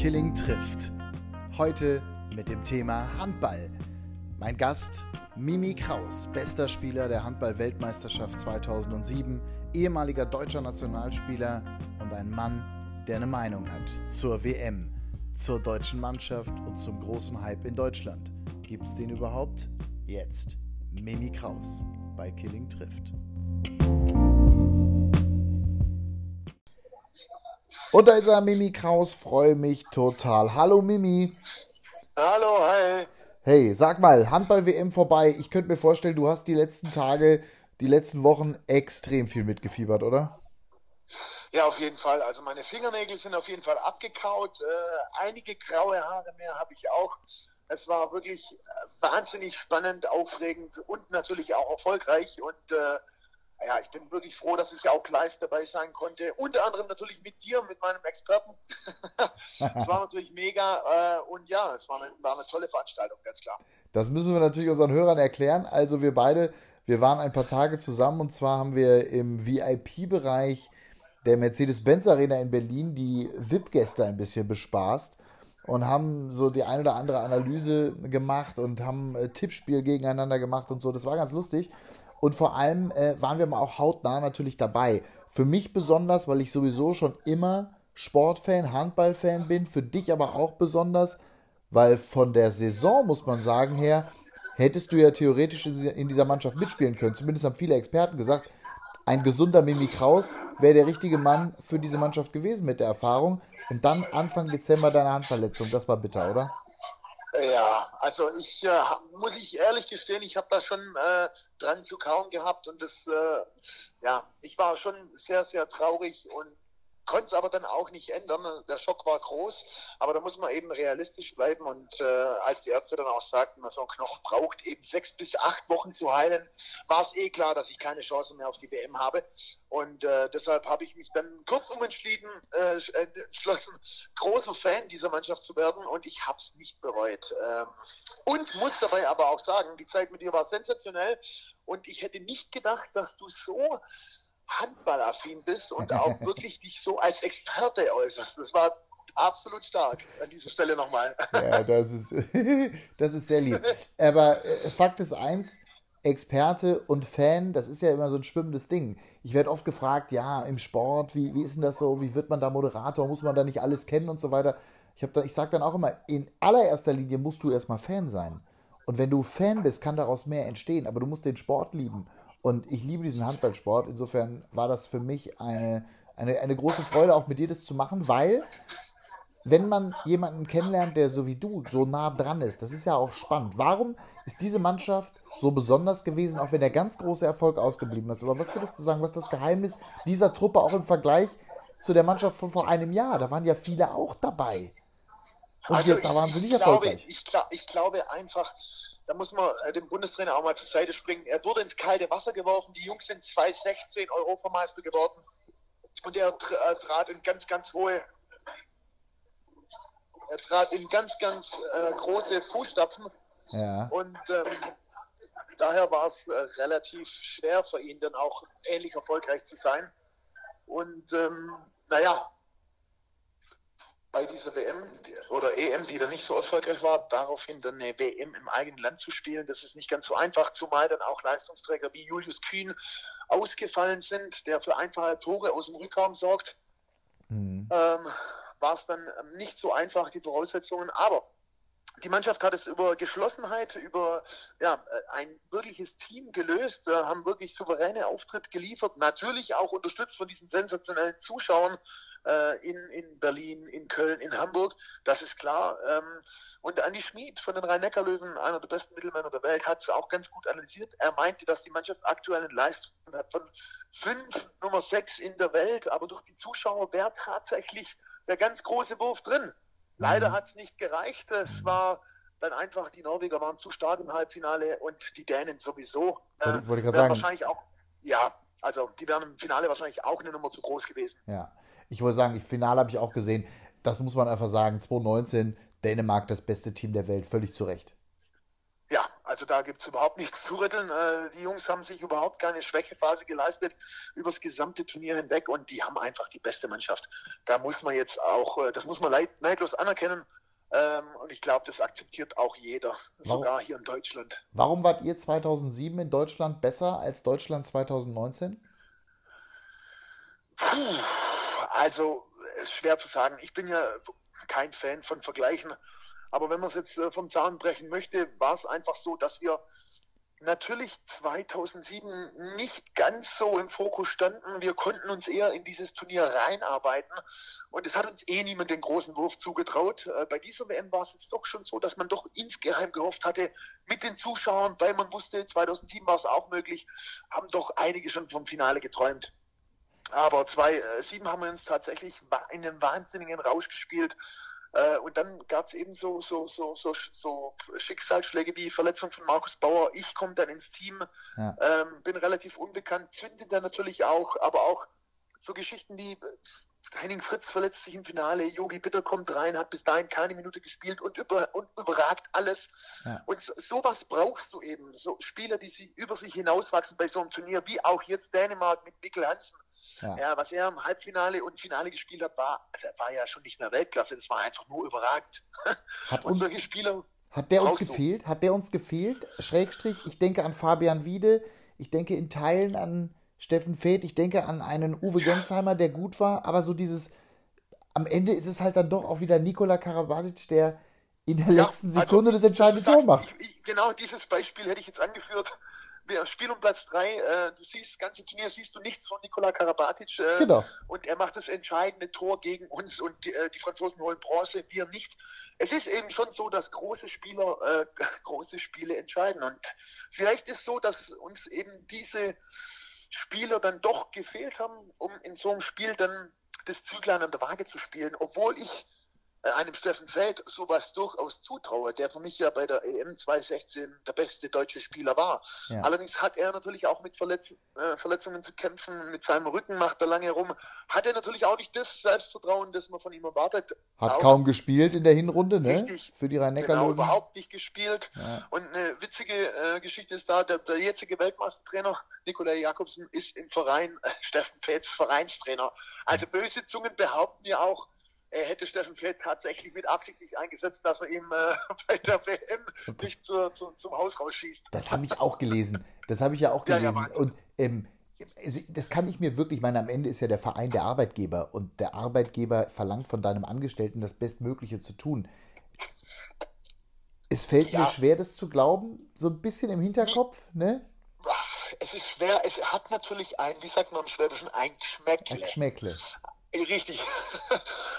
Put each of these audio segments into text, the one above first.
Killing trifft. Heute mit dem Thema Handball. Mein Gast Mimi Kraus, bester Spieler der Handball-Weltmeisterschaft 2007, ehemaliger deutscher Nationalspieler und ein Mann, der eine Meinung hat zur WM, zur deutschen Mannschaft und zum großen Hype in Deutschland. Gibt es den überhaupt? Jetzt Mimi Kraus bei Killing trifft. Und da ist er, Mimi Kraus, freue mich total. Hallo Mimi. Hallo, hi. Hey, sag mal, Handball-WM vorbei. Ich könnte mir vorstellen, du hast die letzten Tage, die letzten Wochen extrem viel mitgefiebert, oder? Ja, auf jeden Fall. Also meine Fingernägel sind auf jeden Fall abgekaut. Äh, einige graue Haare mehr habe ich auch. Es war wirklich äh, wahnsinnig spannend, aufregend und natürlich auch erfolgreich. Und äh, ja, ich bin wirklich froh, dass ich auch live dabei sein konnte. Unter anderem natürlich mit dir, mit meinem Experten. Es war natürlich mega äh, und ja, es war eine, war eine tolle Veranstaltung, ganz klar. Das müssen wir natürlich unseren Hörern erklären. Also wir beide, wir waren ein paar Tage zusammen und zwar haben wir im VIP-Bereich der Mercedes-Benz Arena in Berlin die VIP-Gäste ein bisschen bespaßt und haben so die ein oder andere Analyse gemacht und haben äh, Tippspiel gegeneinander gemacht und so. Das war ganz lustig. Und vor allem äh, waren wir mal auch hautnah natürlich dabei. Für mich besonders, weil ich sowieso schon immer Sportfan, Handballfan bin. Für dich aber auch besonders, weil von der Saison, muss man sagen, her, hättest du ja theoretisch in dieser Mannschaft mitspielen können. Zumindest haben viele Experten gesagt, ein gesunder Mimi Kraus wäre der richtige Mann für diese Mannschaft gewesen mit der Erfahrung. Und dann Anfang Dezember deine Handverletzung. Das war bitter, oder? Ja, also ich äh, muss ich ehrlich gestehen, ich habe da schon äh, dran zu kauen gehabt und das, äh, ja, ich war schon sehr, sehr traurig und konnte es aber dann auch nicht ändern. Der Schock war groß, aber da muss man eben realistisch bleiben. Und äh, als die Ärzte dann auch sagten, so ein Knochen braucht eben sechs bis acht Wochen zu heilen, war es eh klar, dass ich keine Chance mehr auf die WM habe. Und äh, deshalb habe ich mich dann kurzum entschieden, äh, entschlossen, großer Fan dieser Mannschaft zu werden. Und ich habe es nicht bereut. Ähm, und muss dabei aber auch sagen, die Zeit mit dir war sensationell. Und ich hätte nicht gedacht, dass du so handballaffin bist und auch wirklich dich so als Experte äußerst. Das war absolut stark an dieser Stelle nochmal. Ja, das ist, das ist sehr lieb. Aber äh, Fakt ist eins, Experte und Fan, das ist ja immer so ein schwimmendes Ding. Ich werde oft gefragt, ja, im Sport, wie, wie ist denn das so, wie wird man da Moderator, muss man da nicht alles kennen und so weiter. Ich, ich sage dann auch immer, in allererster Linie musst du erstmal Fan sein. Und wenn du Fan bist, kann daraus mehr entstehen, aber du musst den Sport lieben. Und ich liebe diesen Handballsport. Insofern war das für mich eine, eine, eine große Freude, auch mit dir das zu machen, weil wenn man jemanden kennenlernt, der so wie du so nah dran ist, das ist ja auch spannend. Warum ist diese Mannschaft so besonders gewesen, auch wenn der ganz große Erfolg ausgeblieben ist? Aber was würdest du sagen, was ist das Geheimnis dieser Truppe auch im Vergleich zu der Mannschaft von vor einem Jahr? Da waren ja viele auch dabei. Und also wir, da waren sie nicht erfolgreich. Ich, ich glaube einfach, da muss man äh, dem Bundestrainer auch mal zur Seite springen. Er wurde ins kalte Wasser geworfen. Die Jungs sind 2016 Europameister geworden. Und er äh, trat in ganz, ganz hohe, er trat in ganz, ganz äh, große Fußstapfen. Ja. Und ähm, daher war es äh, relativ schwer für ihn, dann auch ähnlich erfolgreich zu sein. Und ähm, naja, bei dieser WM oder EM, die dann nicht so erfolgreich war, daraufhin dann eine WM im eigenen Land zu spielen, das ist nicht ganz so einfach, zumal dann auch Leistungsträger wie Julius Kühn ausgefallen sind, der für einfache Tore aus dem Rückraum sorgt. Mhm. Ähm, war es dann nicht so einfach, die Voraussetzungen, aber die Mannschaft hat es über Geschlossenheit, über ja, ein wirkliches Team gelöst, haben wirklich souveräne Auftritt geliefert, natürlich auch unterstützt von diesen sensationellen Zuschauern, äh, in, in Berlin, in Köln, in Hamburg, das ist klar. Ähm, und Andi Schmid von den Rhein-Neckar-Löwen, einer der besten Mittelmänner der Welt, hat es auch ganz gut analysiert. Er meinte, dass die Mannschaft aktuell eine Leistung hat von fünf, Nummer sechs in der Welt, aber durch die Zuschauer wäre tatsächlich der ganz große Wurf drin. Leider mhm. hat es nicht gereicht. Es war dann einfach, die Norweger waren zu stark im Halbfinale und die Dänen sowieso. Äh, wahrscheinlich auch, ja, also die wären im Finale wahrscheinlich auch eine Nummer zu groß gewesen. Ja, ich wollte sagen, im Finale habe ich auch gesehen, das muss man einfach sagen, 2019, Dänemark das beste Team der Welt, völlig zu Recht. Ja, also da gibt es überhaupt nichts zu rütteln. Äh, die Jungs haben sich überhaupt keine Schwächephase geleistet übers gesamte Turnier hinweg und die haben einfach die beste Mannschaft. Da muss man jetzt auch, äh, das muss man neidlos anerkennen. Ähm, und ich glaube, das akzeptiert auch jeder, warum, sogar hier in Deutschland. Warum wart ihr 2007 in Deutschland besser als Deutschland 2019? Puh, also, ist schwer zu sagen. Ich bin ja kein Fan von Vergleichen. Aber wenn man es jetzt äh, vom Zahn brechen möchte, war es einfach so, dass wir natürlich 2007 nicht ganz so im Fokus standen. Wir konnten uns eher in dieses Turnier reinarbeiten und es hat uns eh niemand den großen Wurf zugetraut. Äh, bei dieser WM war es jetzt doch schon so, dass man doch insgeheim gehofft hatte mit den Zuschauern, weil man wusste, 2007 war es auch möglich, haben doch einige schon vom Finale geträumt. Aber 2007 haben wir uns tatsächlich in einem wahnsinnigen Rausch gespielt. Äh, und dann gab es eben so, so, so, so, so Schicksalsschläge wie Verletzung von Markus Bauer. Ich komme dann ins Team, ja. ähm, bin relativ unbekannt, zünde dann natürlich auch, aber auch so Geschichten wie Henning Fritz verletzt sich im Finale, Yogi Bitter kommt rein, hat bis dahin keine Minute gespielt und, über, und überragt alles. Ja. Und so, sowas brauchst du eben. So Spieler, die sie über sich hinauswachsen bei so einem Turnier, wie auch jetzt Dänemark mit Mikkel Hansen. Ja. ja. was er im Halbfinale und Finale gespielt hat, war, war ja schon nicht mehr Weltklasse, das war einfach nur überragend. Hat und solche Spieler. Hat der uns gefehlt? Hat der uns gefehlt? Schrägstrich, ich denke an Fabian Wiede, ich denke in Teilen an Steffen Feth, ich denke an einen Uwe Gensheimer, der gut war, aber so dieses, am Ende ist es halt dann doch auch wieder Nikola Karabatic, der in der ja, letzten also Sekunde also, das entscheidende Tor macht. Ich, genau dieses Beispiel hätte ich jetzt angeführt. Wir spielen um Platz 3, äh, du siehst, das ganze Turnier siehst du nichts von Nikola Karabatic äh, genau. und er macht das entscheidende Tor gegen uns und die, äh, die Franzosen holen Bronze, wir nicht. Es ist eben schon so, dass große Spieler äh, große Spiele entscheiden und vielleicht ist so, dass uns eben diese Spieler dann doch gefehlt haben, um in so einem Spiel dann das Züglein an der Waage zu spielen, obwohl ich einem Steffen Feld sowas durchaus zutraue, der für mich ja bei der EM 2016 der beste deutsche Spieler war. Ja. Allerdings hat er natürlich auch mit Verletz äh, Verletzungen zu kämpfen, mit seinem Rücken macht er lange rum, hat er natürlich auch nicht das Selbstvertrauen, das man von ihm erwartet. Hat auch kaum gespielt in der Hinrunde, ne? Richtig. Für die rhein neckar Genau, überhaupt nicht gespielt. Ja. Und eine witzige äh, Geschichte ist da, der, der jetzige Weltmeistertrainer Nikolai Jakobsen ist im Verein äh, Steffen Fels Vereinstrainer. Also böse Zungen behaupten ja auch, er hätte Steffen Feld tatsächlich mit Absicht nicht eingesetzt, dass er ihm äh, bei der WM nicht zu, zu, zum Haus rausschießt. Das habe ich auch gelesen. Das habe ich ja auch gelesen. Ja, ja, und ähm, das kann ich mir wirklich, ich meine, am Ende ist ja der Verein der Arbeitgeber und der Arbeitgeber verlangt von deinem Angestellten das Bestmögliche zu tun. Es fällt ja. mir schwer, das zu glauben, so ein bisschen im Hinterkopf, ne? Es ist schwer, es hat natürlich ein, wie sagt man im Schwäbischen, ein Geschmäckle. Ein Geschmäckle. Richtig.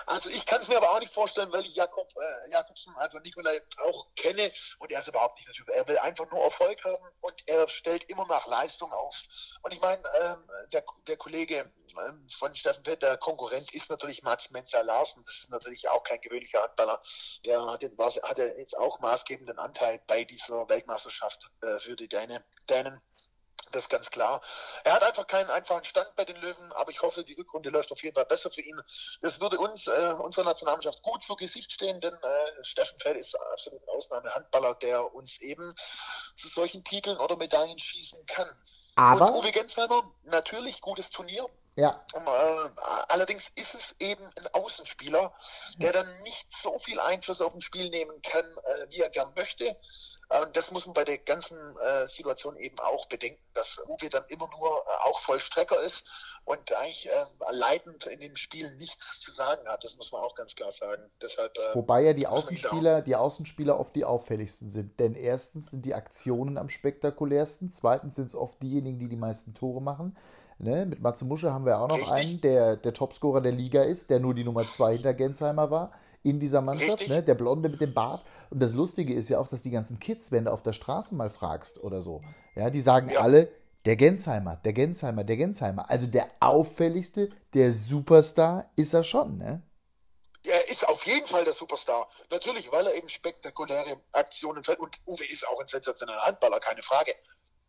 Also ich kann es mir aber auch nicht vorstellen, weil ich Jakob äh, Jakobsen, also Nikolai, auch kenne und er ist überhaupt nicht der Typ. Er will einfach nur Erfolg haben und er stellt immer nach Leistung auf. Und ich meine, ähm, der, der Kollege ähm, von Steffen Fett, der Konkurrent, ist natürlich Mats Menzer Larsen. Das ist natürlich auch kein gewöhnlicher Handballer. Der hat, jetzt, hat jetzt auch maßgebenden Anteil bei dieser Weltmeisterschaft äh, für die Dänen. Dänen. Das ist ganz klar. Er hat einfach keinen einfachen Stand bei den Löwen, aber ich hoffe, die Rückrunde läuft auf jeden Fall besser für ihn. Das würde uns, äh, unserer Nationalmannschaft, gut zu Gesicht stehen, denn äh, Steffen Feld ist absolut ein Ausnahmehandballer, der uns eben zu solchen Titeln oder Medaillen schießen kann. Aber Und Uwe Gensheimer, natürlich gutes Turnier. Ja. Äh, allerdings ist es eben ein Außenspieler, der dann nicht so viel Einfluss auf ein Spiel nehmen kann, äh, wie er gern möchte. Und das muss man bei der ganzen äh, Situation eben auch bedenken, dass Uwe dann immer nur äh, auch Vollstrecker ist und eigentlich äh, leitend in dem Spiel nichts zu sagen hat. Das muss man auch ganz klar sagen. Deshalb, äh, Wobei ja die Außenspieler, die Außenspieler oft die auffälligsten sind. Denn erstens sind die Aktionen am spektakulärsten, zweitens sind es oft diejenigen, die die meisten Tore machen. Ne? Mit Matze Musche haben wir auch noch Richtig. einen, der der Topscorer der Liga ist, der nur die Nummer zwei hinter Gensheimer war in dieser Mannschaft, ne? der Blonde mit dem Bart. Und das Lustige ist ja auch, dass die ganzen Kids, wenn du auf der Straße mal fragst oder so, ja, die sagen ja. alle, der Gensheimer, der Gensheimer, der Gensheimer. Also der auffälligste, der Superstar ist er schon, ne? Er ist auf jeden Fall der Superstar. Natürlich, weil er eben spektakuläre Aktionen fällt. Und Uwe ist auch ein sensationeller Handballer, keine Frage.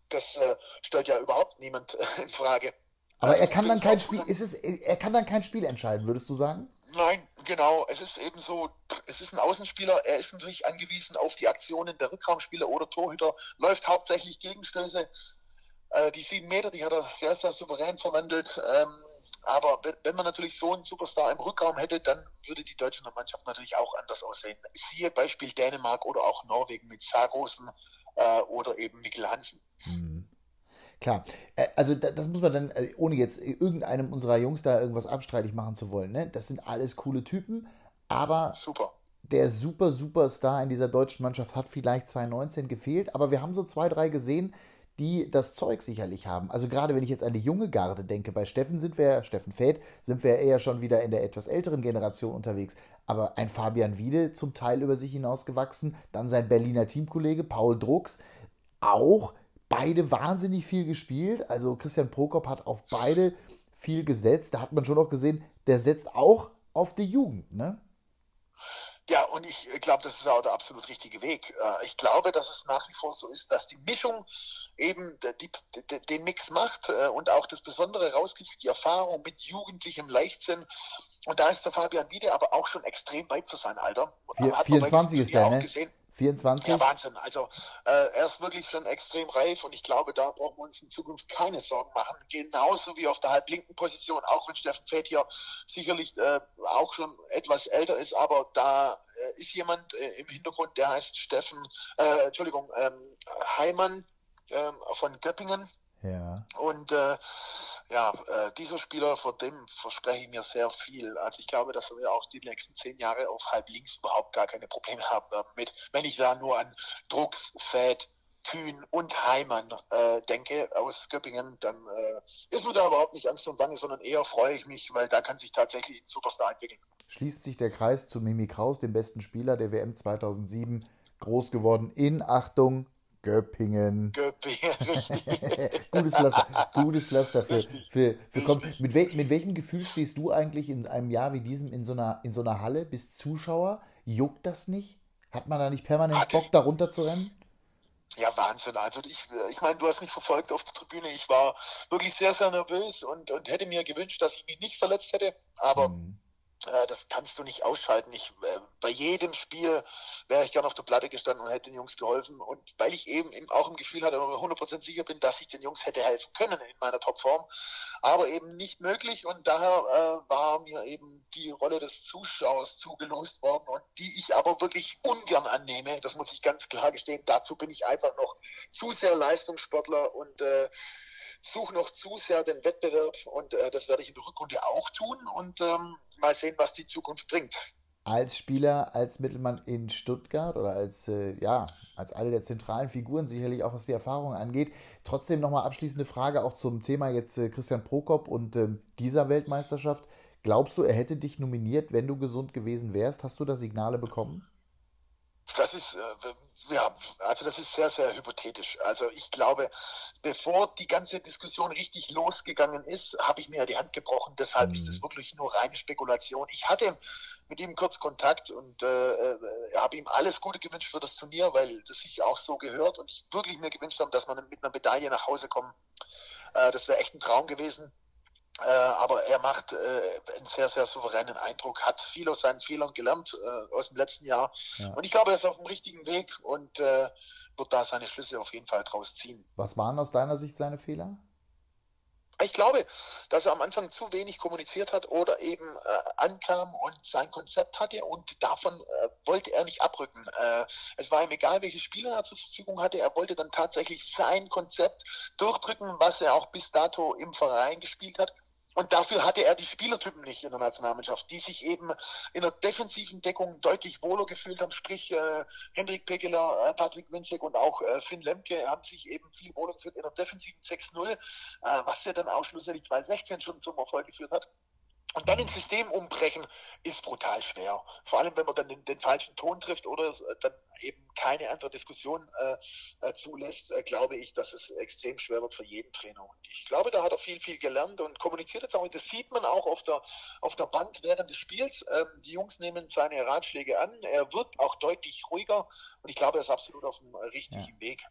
Das äh, stellt ja überhaupt niemand in Frage. Aber also, er kann dann kein Spiel, ist es, er kann dann kein Spiel entscheiden, würdest du sagen? Nein, genau. Es ist eben so, es ist ein Außenspieler, er ist natürlich angewiesen auf die Aktionen der Rückraumspieler oder Torhüter, läuft hauptsächlich Gegenstöße. Äh, die sieben Meter, die hat er sehr, sehr souverän verwandelt. Ähm, aber wenn man natürlich so einen Superstar im Rückraum hätte, dann würde die deutsche Mannschaft natürlich auch anders aussehen. Siehe Beispiel Dänemark oder auch Norwegen mit Sargosen äh, oder eben Mikkel Hansen. Mhm. Klar, äh, also das muss man dann, äh, ohne jetzt irgendeinem unserer Jungs da irgendwas abstreitig machen zu wollen, ne? das sind alles coole Typen, aber Super. der super, Superstar in dieser deutschen Mannschaft hat vielleicht 2019 gefehlt, aber wir haben so zwei, drei gesehen, die das Zeug sicherlich haben. Also gerade wenn ich jetzt an die junge Garde denke, bei Steffen sind wir, Steffen Feld, sind wir eher schon wieder in der etwas älteren Generation unterwegs. Aber ein Fabian Wiede zum Teil über sich hinausgewachsen, dann sein Berliner Teamkollege Paul Drucks, auch beide wahnsinnig viel gespielt. Also Christian Prokop hat auf beide viel gesetzt. Da hat man schon auch gesehen, der setzt auch auf die Jugend, ne? Ja, und ich glaube, das ist auch der absolut richtige Weg. Äh, ich glaube, dass es nach wie vor so ist, dass die Mischung eben die, die, den Mix macht äh, und auch das Besondere rauskriegt, die Erfahrung mit jugendlichem Leichtsinn. Und da ist der Fabian Wiede aber auch schon extrem weit für sein Alter. 24 ist der, ne? Gesehen. 24? Ja, Wahnsinn. Also äh, er ist wirklich schon extrem reif und ich glaube, da brauchen wir uns in Zukunft keine Sorgen machen. Genauso wie auf der halblinken Position, auch wenn Steffen Fett hier sicherlich äh, auch schon etwas älter ist, aber da äh, ist jemand äh, im Hintergrund, der heißt Steffen, äh, Entschuldigung, ähm, Heimann ähm, von Göppingen. Ja. Und äh, ja, äh, dieser Spieler, vor dem verspreche ich mir sehr viel. Also ich glaube, dass wir auch die nächsten zehn Jahre auf halb links überhaupt gar keine Probleme haben mit, wenn ich da nur an Drucks, Fett, Kühn und Heimann äh, denke aus Göppingen, dann äh, ist mir da überhaupt nicht Angst und Bange, sondern eher freue ich mich, weil da kann sich tatsächlich ein Superstar entwickeln. Schließt sich der Kreis zu Mimi Kraus, dem besten Spieler der WM 2007, groß geworden in Achtung Göppingen. Göppingen, gutes Pflaster, gutes Pflaster für, für, für mit, wel, mit welchem Gefühl stehst du eigentlich in einem Jahr wie diesem in so einer, in so einer Halle? Bist Zuschauer? Juckt das nicht? Hat man da nicht permanent Hat Bock, da runter zu rennen? Ja, Wahnsinn. Also ich, ich meine, du hast mich verfolgt auf der Tribüne. Ich war wirklich sehr, sehr nervös und, und hätte mir gewünscht, dass ich mich nicht verletzt hätte. Aber mhm. Äh, das kannst du nicht ausschalten. Ich, äh, bei jedem Spiel wäre ich gern auf der Platte gestanden und hätte den Jungs geholfen. Und weil ich eben, auch im Gefühl hatte, 100% sicher bin, dass ich den Jungs hätte helfen können in meiner Topform, aber eben nicht möglich. Und daher äh, war mir eben die Rolle des Zuschauers zugelost worden und die ich aber wirklich ungern annehme. Das muss ich ganz klar gestehen. Dazu bin ich einfach noch zu sehr Leistungssportler und äh, suche noch zu sehr den Wettbewerb und äh, das werde ich in der Rückrunde auch tun und ähm, mal sehen, was die Zukunft bringt. Als Spieler, als Mittelmann in Stuttgart oder als, äh, ja, als eine der zentralen Figuren, sicherlich auch was die Erfahrung angeht. Trotzdem nochmal abschließende Frage auch zum Thema jetzt äh, Christian Prokop und äh, dieser Weltmeisterschaft. Glaubst du, er hätte dich nominiert, wenn du gesund gewesen wärst? Hast du da Signale bekommen? Das ist, ja, also das ist sehr, sehr hypothetisch. Also ich glaube, bevor die ganze Diskussion richtig losgegangen ist, habe ich mir ja die Hand gebrochen. Deshalb mhm. ist es wirklich nur reine Spekulation. Ich hatte mit ihm kurz Kontakt und äh, äh, habe ihm alles Gute gewünscht für das Turnier, weil das sich auch so gehört und ich wirklich mir gewünscht habe, dass man mit einer Medaille nach Hause kommen. Äh, das wäre echt ein Traum gewesen. Äh, aber er macht äh, einen sehr, sehr souveränen Eindruck, hat viel aus seinen Fehlern gelernt äh, aus dem letzten Jahr. Ja. Und ich glaube, er ist auf dem richtigen Weg und äh, wird da seine Schlüsse auf jeden Fall draus ziehen. Was waren aus deiner Sicht seine Fehler? Ich glaube, dass er am Anfang zu wenig kommuniziert hat oder eben äh, ankam und sein Konzept hatte und davon äh, wollte er nicht abrücken. Äh, es war ihm egal, welche Spieler er zur Verfügung hatte. Er wollte dann tatsächlich sein Konzept durchdrücken, was er auch bis dato im Verein gespielt hat. Und dafür hatte er die Spielertypen nicht in der Nationalmannschaft, die sich eben in der defensiven Deckung deutlich wohler gefühlt haben. Sprich, äh, Hendrik äh, Patrick Winczek und auch äh, Finn Lemke haben sich eben viel wohler gefühlt in der defensiven 6-0, äh, was ja dann auch schlussendlich 2016 schon zum Erfolg geführt hat. Und dann ins System umbrechen ist brutal schwer. Vor allem, wenn man dann den, den falschen Ton trifft oder dann eben keine andere Diskussion äh, äh, zulässt, äh, glaube ich, dass es extrem schwer wird für jeden Trainer. Und ich glaube, da hat er viel, viel gelernt und kommuniziert jetzt auch. Das sieht man auch auf der, auf der Bank während des Spiels. Ähm, die Jungs nehmen seine Ratschläge an. Er wird auch deutlich ruhiger und ich glaube, er ist absolut auf dem richtigen ja. Weg.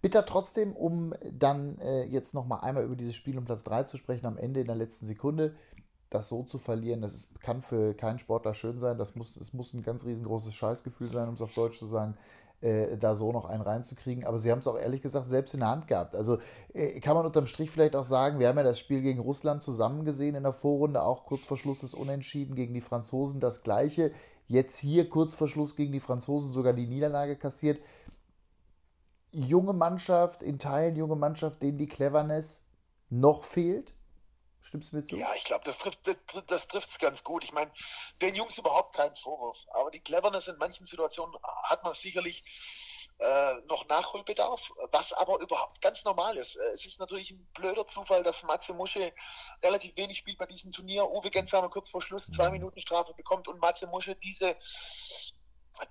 Bitter trotzdem, um dann äh, jetzt nochmal einmal über dieses Spiel um Platz 3 zu sprechen, am Ende in der letzten Sekunde das so zu verlieren, das ist, kann für keinen Sportler schön sein. Das muss, es muss ein ganz riesengroßes Scheißgefühl sein, um es auf Deutsch zu sagen, äh, da so noch einen reinzukriegen. Aber sie haben es auch ehrlich gesagt selbst in der Hand gehabt. Also äh, kann man unterm Strich vielleicht auch sagen, wir haben ja das Spiel gegen Russland zusammen gesehen in der Vorrunde, auch kurz vor Schluss ist unentschieden gegen die Franzosen das gleiche. Jetzt hier kurz vor Schluss gegen die Franzosen sogar die Niederlage kassiert. Junge Mannschaft, in Teilen junge Mannschaft, denen die Cleverness noch fehlt Stimmst mir zu? Ja, ich glaube, das trifft das, das ganz gut. Ich meine, den Jungs überhaupt keinen Vorwurf. Aber die Cleverness in manchen Situationen hat man sicherlich äh, noch Nachholbedarf, was aber überhaupt ganz normal ist. Äh, es ist natürlich ein blöder Zufall, dass Matze Musche relativ wenig spielt bei diesem Turnier. Uwe Gensheimer kurz vor Schluss zwei. Minuten Strafe bekommt und Matze Musche diese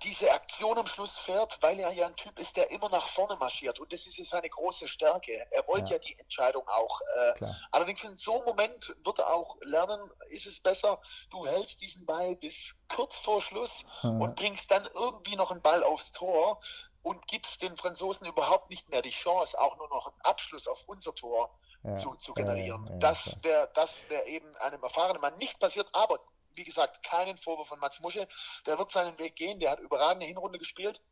diese Aktion am Schluss fährt, weil er ja ein Typ ist, der immer nach vorne marschiert. Und das ist ja seine große Stärke. Er wollte ja. ja die Entscheidung auch. Äh, allerdings in so einem Moment wird er auch lernen, ist es besser, du hältst diesen Ball bis kurz vor Schluss hm. und bringst dann irgendwie noch einen Ball aufs Tor und gibst den Franzosen überhaupt nicht mehr die Chance, auch nur noch einen Abschluss auf unser Tor ja. zu, zu generieren. Ja, das wäre das wär eben einem erfahrenen Mann nicht passiert, aber wie gesagt, keinen Vorwurf von Mats Musche. Der wird seinen Weg gehen, der hat überragende Hinrunde gespielt.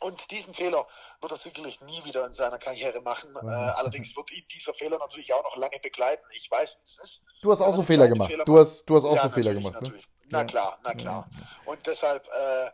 Und diesen Fehler wird er sicherlich nie wieder in seiner Karriere machen. Mhm. Äh, allerdings wird ihn dieser Fehler natürlich auch noch lange begleiten. Ich weiß, wie es ist. Du hast auch so Fehler gemacht. Fehler du hast, du hast auch ja, so Fehler gemacht. Ne? Na klar, na klar. Und deshalb äh, äh,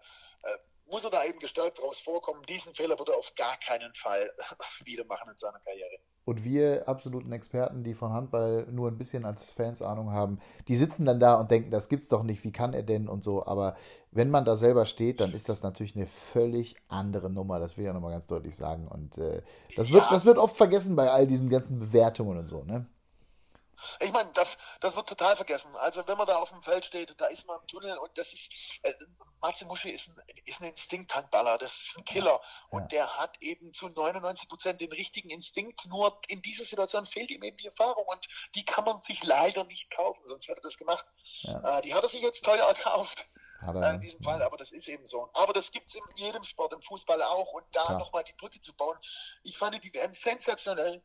muss er da eben gestärkt draus vorkommen. Diesen Fehler wird er auf gar keinen Fall wieder machen in seiner Karriere. Und wir absoluten Experten, die von Handball nur ein bisschen als Fans Ahnung haben, die sitzen dann da und denken, das gibt's doch nicht, wie kann er denn und so. Aber wenn man da selber steht, dann ist das natürlich eine völlig andere Nummer. Das will ich ja nochmal ganz deutlich sagen. Und äh, das, wird, ja. das wird oft vergessen bei all diesen ganzen Bewertungen und so, ne? Ich meine, das, das wird total vergessen. Also wenn man da auf dem Feld steht, da ist man im Tunnel und das ist, äh, Matze Muschi ist ein, ist ein Instinkthandballer, das ist ein Killer. Und ja. der hat eben zu 99 Prozent den richtigen Instinkt, nur in dieser Situation fehlt ihm eben die Erfahrung und die kann man sich leider nicht kaufen, sonst hätte er das gemacht. Ja. Äh, die hat er sich jetzt teuer erkauft. Äh, in diesem Fall, aber das ist eben so. Aber das gibt es in jedem Sport, im Fußball auch. Und da nochmal die Brücke zu bauen. Ich fand die WM sensationell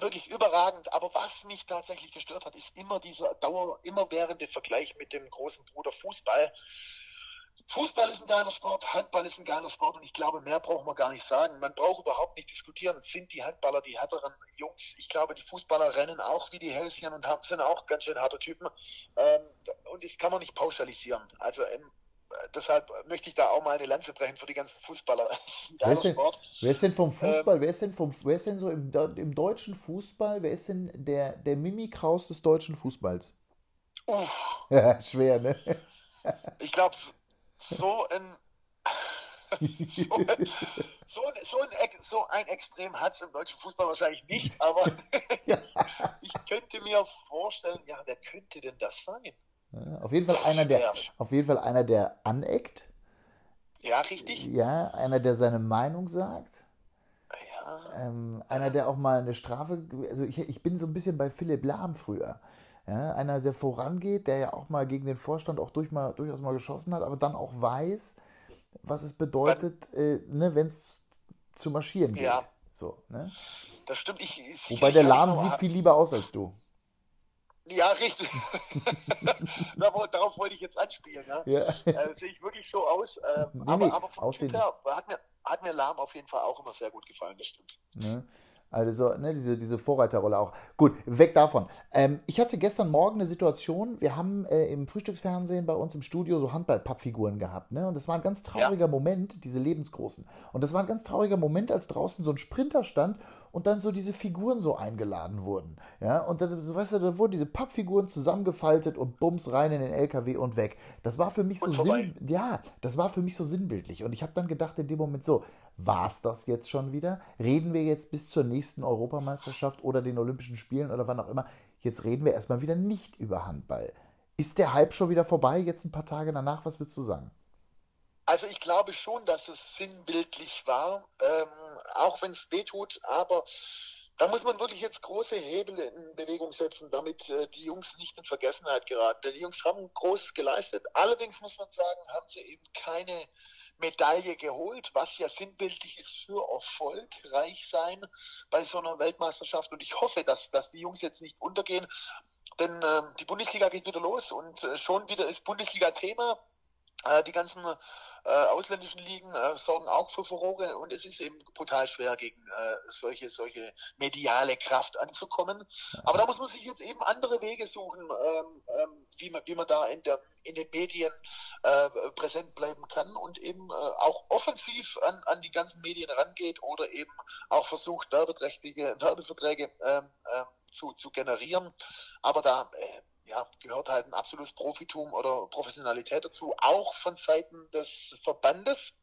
wirklich überragend. Aber was mich tatsächlich gestört hat, ist immer dieser Dauer, immerwährende Vergleich mit dem großen Bruder Fußball. Fußball ist ein geiler Sport, Handball ist ein geiler Sport und ich glaube, mehr braucht man gar nicht sagen. Man braucht überhaupt nicht diskutieren. Sind die Handballer die härteren Jungs? Ich glaube, die Fußballer rennen auch wie die Hälschen und sind auch ganz schön harte Typen. Ähm, und das kann man nicht pauschalisieren. Also ähm, deshalb möchte ich da auch mal eine Lanze brechen für die ganzen Fußballer. wer, ist denn, wer ist denn vom Fußball, ähm, wer ist denn vom, wer ist denn so im, im deutschen Fußball, wer ist denn der, der Mimi Kraus des deutschen Fußballs? Uff. Ja, schwer, ne? ich glaube, so ein so, so, so, ein, so ein Extrem hat es im deutschen Fußball wahrscheinlich nicht, aber ich könnte mir vorstellen, ja, wer könnte denn das sein? Auf jeden Fall einer, der, auf jeden Fall einer, der aneckt. Ja, richtig. Ja, einer, der seine Meinung sagt. Ja. Ähm, einer, der auch mal eine Strafe. Also ich, ich bin so ein bisschen bei Philipp Lahm früher. Ja, einer, der vorangeht, der ja auch mal gegen den Vorstand auch durch mal, durchaus mal geschossen hat, aber dann auch weiß, was es bedeutet, äh, ne, wenn es zu marschieren geht. Ja. So, ne? Das stimmt. Ich, ich, Wobei der Lahm sieht viel lieber aus als du. Ja, richtig. Darauf wollte ich jetzt anspielen. Ne? Ja. Äh, sehe ich wirklich so aus. Ähm, nee, aber, nee, aber vom Typ her hat mir, hat mir Lahm auf jeden Fall auch immer sehr gut gefallen, das stimmt. Ne? Also, ne, diese, diese Vorreiterrolle auch. Gut, weg davon. Ähm, ich hatte gestern Morgen eine Situation, wir haben äh, im Frühstücksfernsehen bei uns im Studio so Handballpappfiguren gehabt, ne? Und das war ein ganz trauriger ja. Moment, diese lebensgroßen. Und das war ein ganz trauriger Moment, als draußen so ein Sprinter stand und dann so diese Figuren so eingeladen wurden. Ja, und dann, weißt du, dann wurden diese Pappfiguren zusammengefaltet und bums rein in den LKW und weg. Das war für mich so Sinn, ja, das war für mich so sinnbildlich. Und ich habe dann gedacht in dem Moment so, war es das jetzt schon wieder? Reden wir jetzt bis zur nächsten Europameisterschaft oder den Olympischen Spielen oder wann auch immer? Jetzt reden wir erstmal wieder nicht über Handball. Ist der Hype schon wieder vorbei, jetzt ein paar Tage danach? Was würdest du sagen? Also ich glaube schon, dass es sinnbildlich war, ähm, auch wenn es wehtut, aber da muss man wirklich jetzt große Hebel in Bewegung setzen, damit äh, die Jungs nicht in Vergessenheit geraten. Denn die Jungs haben Großes geleistet. Allerdings muss man sagen, haben sie eben keine Medaille geholt, was ja sinnbildlich ist für erfolgreich sein bei so einer Weltmeisterschaft. Und ich hoffe, dass, dass die Jungs jetzt nicht untergehen. denn äh, die Bundesliga geht wieder los und äh, schon wieder ist Bundesliga Thema. Äh, die ganzen äh, ausländischen Ligen äh, sorgen auch für Furore und es ist eben brutal schwer, gegen äh, solche, solche mediale Kraft anzukommen. Aber da muss man sich jetzt eben andere Wege suchen, ähm, ähm, wie, man, wie man da in, der, in den Medien äh, präsent bleiben kann und eben äh, auch offensiv an, an die ganzen Medien rangeht oder eben auch versucht, werbeträchtige Werbeverträge ähm, äh, zu, zu generieren. Aber da äh, ja, gehört halt ein absolutes Profitum oder Professionalität dazu, auch von Seiten des Verbandes.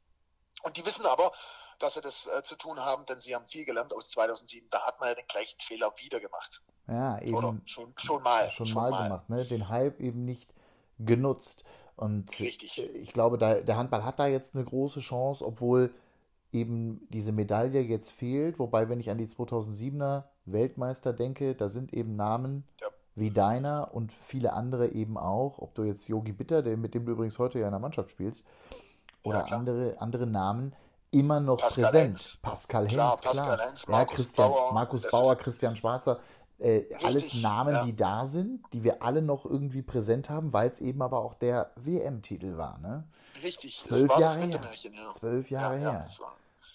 Und die wissen aber, dass sie das äh, zu tun haben, denn sie haben viel gelernt aus 2007. Da hat man ja den gleichen Fehler wieder gemacht. Ja, eben. Oder schon, schon mal. Schon, schon mal, mal, gemacht, ne? Den Hype eben nicht genutzt. Und Richtig. ich glaube, da, der Handball hat da jetzt eine große Chance, obwohl eben diese Medaille jetzt fehlt. Wobei, wenn ich an die 2007er Weltmeister denke, da sind eben Namen, ja wie deiner und viele andere eben auch, ob du jetzt Yogi Bitter, der, mit dem du übrigens heute ja in der Mannschaft spielst, oder ja, andere, andere Namen, immer noch Pascal präsent. Hens. Pascal Hens, klar. Pascal klar. Hens, Markus ja, Christian, Bauer, Markus Bauer, Christian Schwarzer, äh, Richtig, alles Namen, ja. die da sind, die wir alle noch irgendwie präsent haben, weil es eben aber auch der WM-Titel war, ne? Richtig, zwölf Jahre her. Ja. Zwölf Jahre her.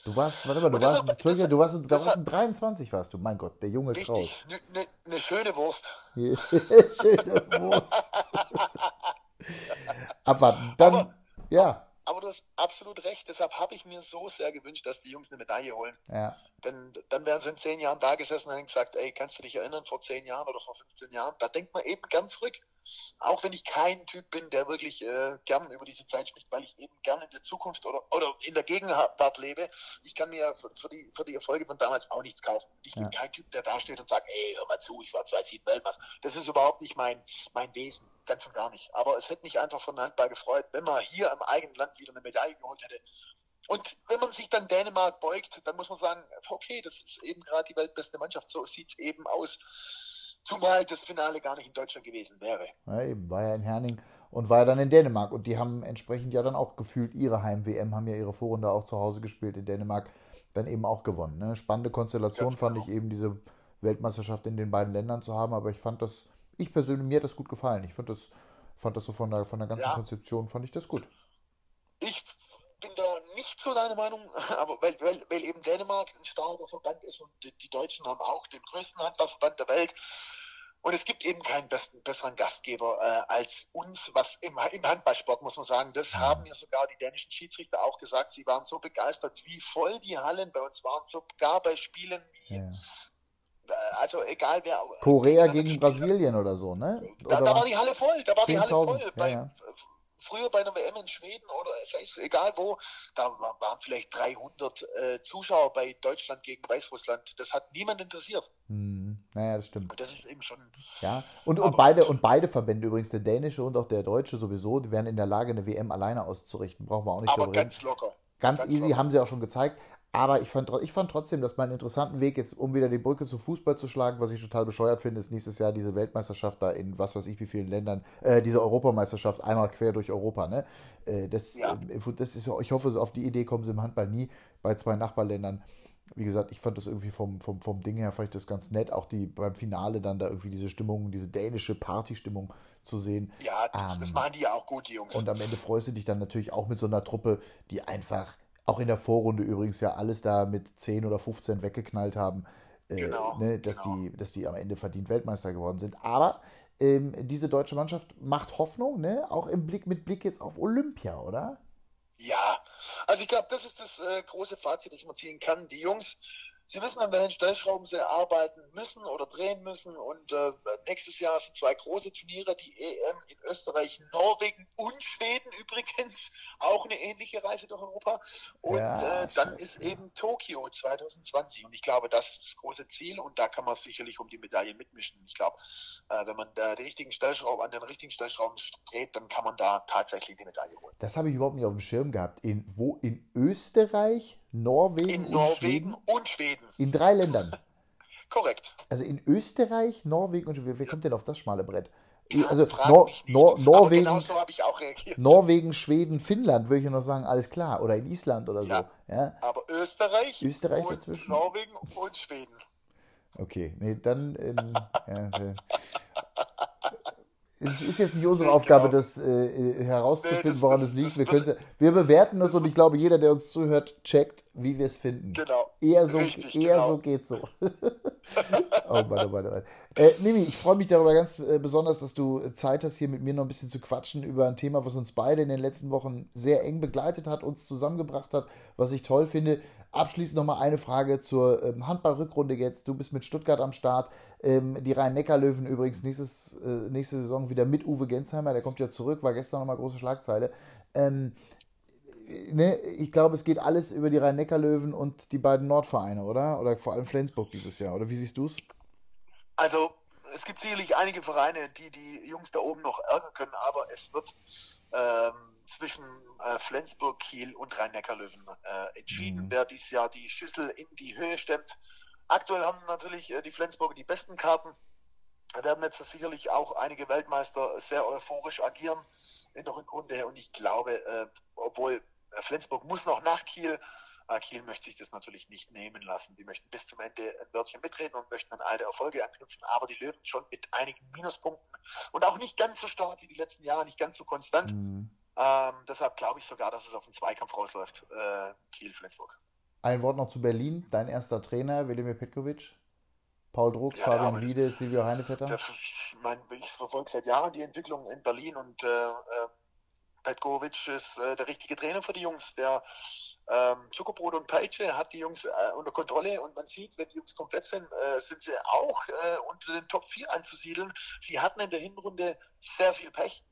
Du warst, warte mal, du warst, deshalb, deshalb, du warst, du warst, deshalb, 23 warst du, mein Gott, der junge Kraus. Eine ne, ne schöne Wurst. schöne Wurst. Aber dann, aber, ja. Aber du hast absolut recht, deshalb habe ich mir so sehr gewünscht, dass die Jungs eine Medaille holen. Ja. Denn dann wären sie in zehn Jahren da gesessen und hätten gesagt, ey, kannst du dich erinnern, vor zehn Jahren oder vor 15 Jahren? Da denkt man eben ganz zurück. Auch wenn ich kein Typ bin, der wirklich äh, gern über diese Zeit spricht, weil ich eben gerne in der Zukunft oder, oder in der Gegenwart lebe. Ich kann mir für die, für die Erfolge von damals auch nichts kaufen. Ich bin kein Typ, der da steht und sagt, ey, hör mal zu, ich war 2007 Weltmeister. Das ist überhaupt nicht mein, mein Wesen. Ganz und gar nicht. Aber es hätte mich einfach von Handball gefreut, wenn man hier im eigenen Land wieder eine Medaille geholt hätte. Und wenn man sich dann Dänemark beugt, dann muss man sagen, okay, das ist eben gerade die weltbeste Mannschaft, so sieht es eben aus. Zumal das Finale gar nicht in Deutschland gewesen wäre. Ja, eben, war ja in Herning und war ja dann in Dänemark. Und die haben entsprechend ja dann auch gefühlt ihre Heim-WM, haben ja ihre Vorrunde auch zu Hause gespielt in Dänemark, dann eben auch gewonnen. Ne? Spannende Konstellation genau. fand ich eben diese Weltmeisterschaft in den beiden Ländern zu haben, aber ich fand das, ich persönlich, mir hat das gut gefallen. Ich fand das, fand das so von der, von der ganzen ja. Konzeption, fand ich das gut. Ich bin da nicht so deiner Meinung, aber weil, weil, weil eben Dänemark ein starker Verband ist und die, die Deutschen haben auch den größten Handballverband der Welt. Und es gibt eben keinen besten, besseren Gastgeber äh, als uns, was im, im, Handballsport muss man sagen. Das haben mir sogar die dänischen Schiedsrichter auch gesagt. Sie waren so begeistert, wie voll die Hallen bei uns waren, sogar bei Spielen wie ja. Äh, also egal wer. Korea gegen Brasilien oder so, ne? Oder da, da, war die Halle voll, da war die Halle voll. Ja, bei, ja früher bei einer WM in Schweden oder es ist egal wo, da waren vielleicht 300 äh, Zuschauer bei Deutschland gegen Weißrussland. Das hat niemand interessiert. Hm, naja, das stimmt. Das ist eben schon. Ja, und, und, beide, und beide Verbände, übrigens der dänische und auch der deutsche sowieso, die wären in der Lage, eine WM alleine auszurichten. Brauchen wir auch nicht Aber ganz locker. Ganz, ganz easy, locker. haben sie auch schon gezeigt. Aber ich fand, ich fand trotzdem, dass man einen interessanten Weg, jetzt um wieder die Brücke zum Fußball zu schlagen, was ich total bescheuert finde, ist nächstes Jahr diese Weltmeisterschaft da in was weiß ich wie vielen Ländern, äh, diese Europameisterschaft einmal quer durch Europa. Ne? Äh, das, ja. äh, das ist, ich hoffe, auf die Idee kommen sie im Handball nie bei zwei Nachbarländern. Wie gesagt, ich fand das irgendwie vom, vom, vom Ding her, fand ich das ganz nett, auch die beim Finale dann da irgendwie diese Stimmung, diese dänische Partystimmung zu sehen. Ja, das, ähm, das machen die ja auch gut, die Jungs. Und am Ende freust du dich dann natürlich auch mit so einer Truppe, die einfach auch in der Vorrunde übrigens ja alles da mit 10 oder 15 weggeknallt haben, äh, genau, ne, dass, genau. die, dass die am Ende verdient Weltmeister geworden sind. Aber ähm, diese deutsche Mannschaft macht Hoffnung, ne? auch im Blick, mit Blick jetzt auf Olympia, oder? Ja, also ich glaube, das ist das äh, große Fazit, das man ziehen kann. Die Jungs Sie wissen, an welchen Stellschrauben sie arbeiten müssen oder drehen müssen. Und äh, nächstes Jahr sind zwei große Turniere, die EM in Österreich, Norwegen und Schweden übrigens. Auch eine ähnliche Reise durch Europa. Und ja, äh, dann ist eben Tokio 2020. Und ich glaube, das ist das große Ziel. Und da kann man sicherlich um die Medaille mitmischen. Ich glaube, äh, wenn man da die richtigen Stellschrauben an den richtigen Stellschrauben dreht, dann kann man da tatsächlich die Medaille holen. Das habe ich überhaupt nicht auf dem Schirm gehabt. In, wo? In Österreich? Norwegen, in Norwegen und Schweden. Und Schweden. In drei Ländern. Korrekt. Also in Österreich, Norwegen und Schweden. Wer kommt denn auf das schmale Brett? Also Nor Nor Norwegen, genau so habe ich auch reagiert. Norwegen, Schweden, Finnland, würde ich noch sagen, alles klar. Oder in Island oder so. Ja, ja. Aber Österreich, Österreich und dazwischen. Norwegen und Schweden. Okay, nee, dann. In, ja, es ist jetzt nicht unsere Aufgabe, das äh, herauszufinden, nee, woran es liegt. Wir, wir bewerten es und ich glaube, jeder, der uns zuhört, checkt, wie wir es finden. Genau. Eher so, Richtig, eher genau. so geht's so. oh Mann, oh Mann, oh Mann. Äh, Nimi, ich freue mich darüber ganz äh, besonders, dass du Zeit hast, hier mit mir noch ein bisschen zu quatschen über ein Thema, was uns beide in den letzten Wochen sehr eng begleitet hat, uns zusammengebracht hat, was ich toll finde. Abschließend nochmal eine Frage zur ähm, Handballrückrunde jetzt. Du bist mit Stuttgart am Start. Ähm, die Rhein-Neckar-Löwen übrigens nächstes, äh, nächste Saison wieder mit Uwe Gensheimer. Der kommt ja zurück, war gestern nochmal große Schlagzeile. Ähm, ne, ich glaube, es geht alles über die Rhein-Neckar-Löwen und die beiden Nordvereine, oder? Oder vor allem Flensburg dieses Jahr. Oder wie siehst du es? Also, es gibt sicherlich einige Vereine, die die Jungs da oben noch ärgern können, aber es wird ähm, zwischen äh, Flensburg, Kiel und Rhein-Neckar-Löwen äh, entschieden, mhm. wer dieses Jahr die Schüssel in die Höhe stemmt. Aktuell haben natürlich äh, die Flensburger die besten Karten. Da werden jetzt sicherlich auch einige Weltmeister sehr euphorisch agieren in der Rückrunde. Und ich glaube, äh, obwohl Flensburg muss noch nach Kiel, äh, Kiel möchte sich das natürlich nicht nehmen lassen. Die möchten bis zum Ende ein Wörtchen mitreden und möchten an alte Erfolge anknüpfen, aber die Löwen schon mit einigen Minuspunkten und auch nicht ganz so stark wie die letzten Jahre, nicht ganz so konstant. Mhm. Ähm, deshalb glaube ich sogar, dass es auf den Zweikampf rausläuft, äh, Kiel-Flensburg. Ein Wort noch zu Berlin. Dein erster Trainer, Velimir Petkovic. Paul Drucks, ja, Fabian Wiede, Silvio Heinevetter. ich, mein, ich verfolge seit Jahren die Entwicklung in Berlin und äh, äh, Petkovic ist äh, der richtige Trainer für die Jungs. Der ähm, Zuckerbrot und Peitsche hat die Jungs äh, unter Kontrolle und man sieht, wenn die Jungs komplett sind, äh, sind sie auch äh, unter den Top 4 anzusiedeln. Sie hatten in der Hinrunde sehr viel Pech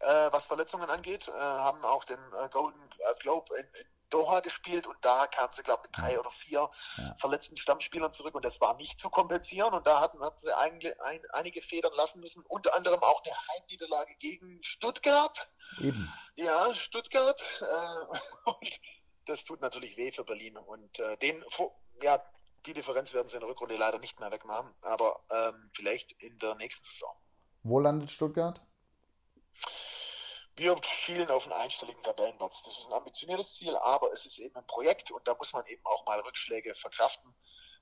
äh, was Verletzungen angeht, äh, haben auch den äh, Golden Globe in, in Doha gespielt und da kamen sie, glaube ich, mit drei oder vier ja. verletzten Stammspielern zurück und das war nicht zu kompensieren und da hatten, hatten sie einige, ein, einige Federn lassen müssen, unter anderem auch eine Heimniederlage gegen Stuttgart. Eben. Ja, Stuttgart. Äh, und das tut natürlich weh für Berlin und äh, den, ja, die Differenz werden sie in der Rückrunde leider nicht mehr wegmachen, aber ähm, vielleicht in der nächsten Saison. Wo landet Stuttgart? Wir schielen auf einen einstelligen Tabellenplatz. Das ist ein ambitioniertes Ziel, aber es ist eben ein Projekt und da muss man eben auch mal Rückschläge verkraften.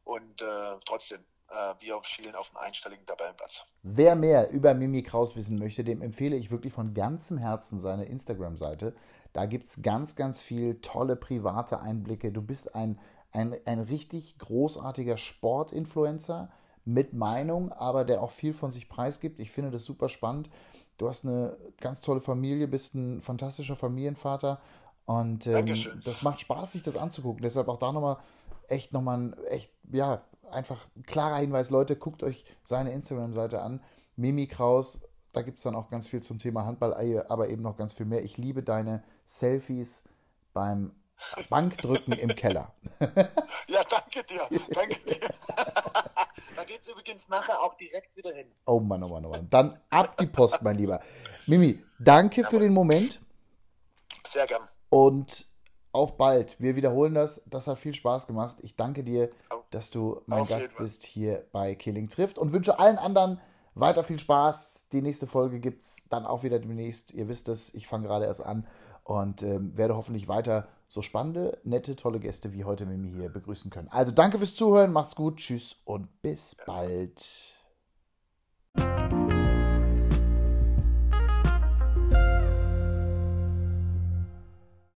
Und äh, trotzdem, äh, wir schielen auf einen einstelligen Tabellenplatz. Wer mehr über Mimi Kraus wissen möchte, dem empfehle ich wirklich von ganzem Herzen seine Instagram-Seite. Da gibt es ganz, ganz viel tolle private Einblicke. Du bist ein, ein, ein richtig großartiger Sportinfluencer mit Meinung, aber der auch viel von sich preisgibt. Ich finde das super spannend. Du hast eine ganz tolle Familie, bist ein fantastischer Familienvater und ähm, das macht Spaß, sich das anzugucken. Deshalb auch da nochmal echt nochmal ein echt, ja, einfach ein klarer Hinweis, Leute, guckt euch seine Instagram-Seite an. Mimi Kraus, da gibt es dann auch ganz viel zum Thema Handball, aber eben noch ganz viel mehr. Ich liebe deine Selfies beim Bankdrücken im Keller. ja, danke dir. Danke dir. da geht es übrigens nachher auch direkt wieder hin. Oh Mann, oh Mann, oh Mann. Dann ab die Post, mein Lieber. Mimi, danke für den Moment. Sehr gern. Und auf bald. Wir wiederholen das. Das hat viel Spaß gemacht. Ich danke dir, dass du mein Gast bist hier bei Killing trifft und wünsche allen anderen weiter viel Spaß. Die nächste Folge gibt es dann auch wieder demnächst. Ihr wisst es, ich fange gerade erst an und ähm, werde hoffentlich weiter so spannende, nette, tolle Gäste wie heute mit mir hier begrüßen können. Also danke fürs Zuhören, macht's gut, tschüss und bis bald.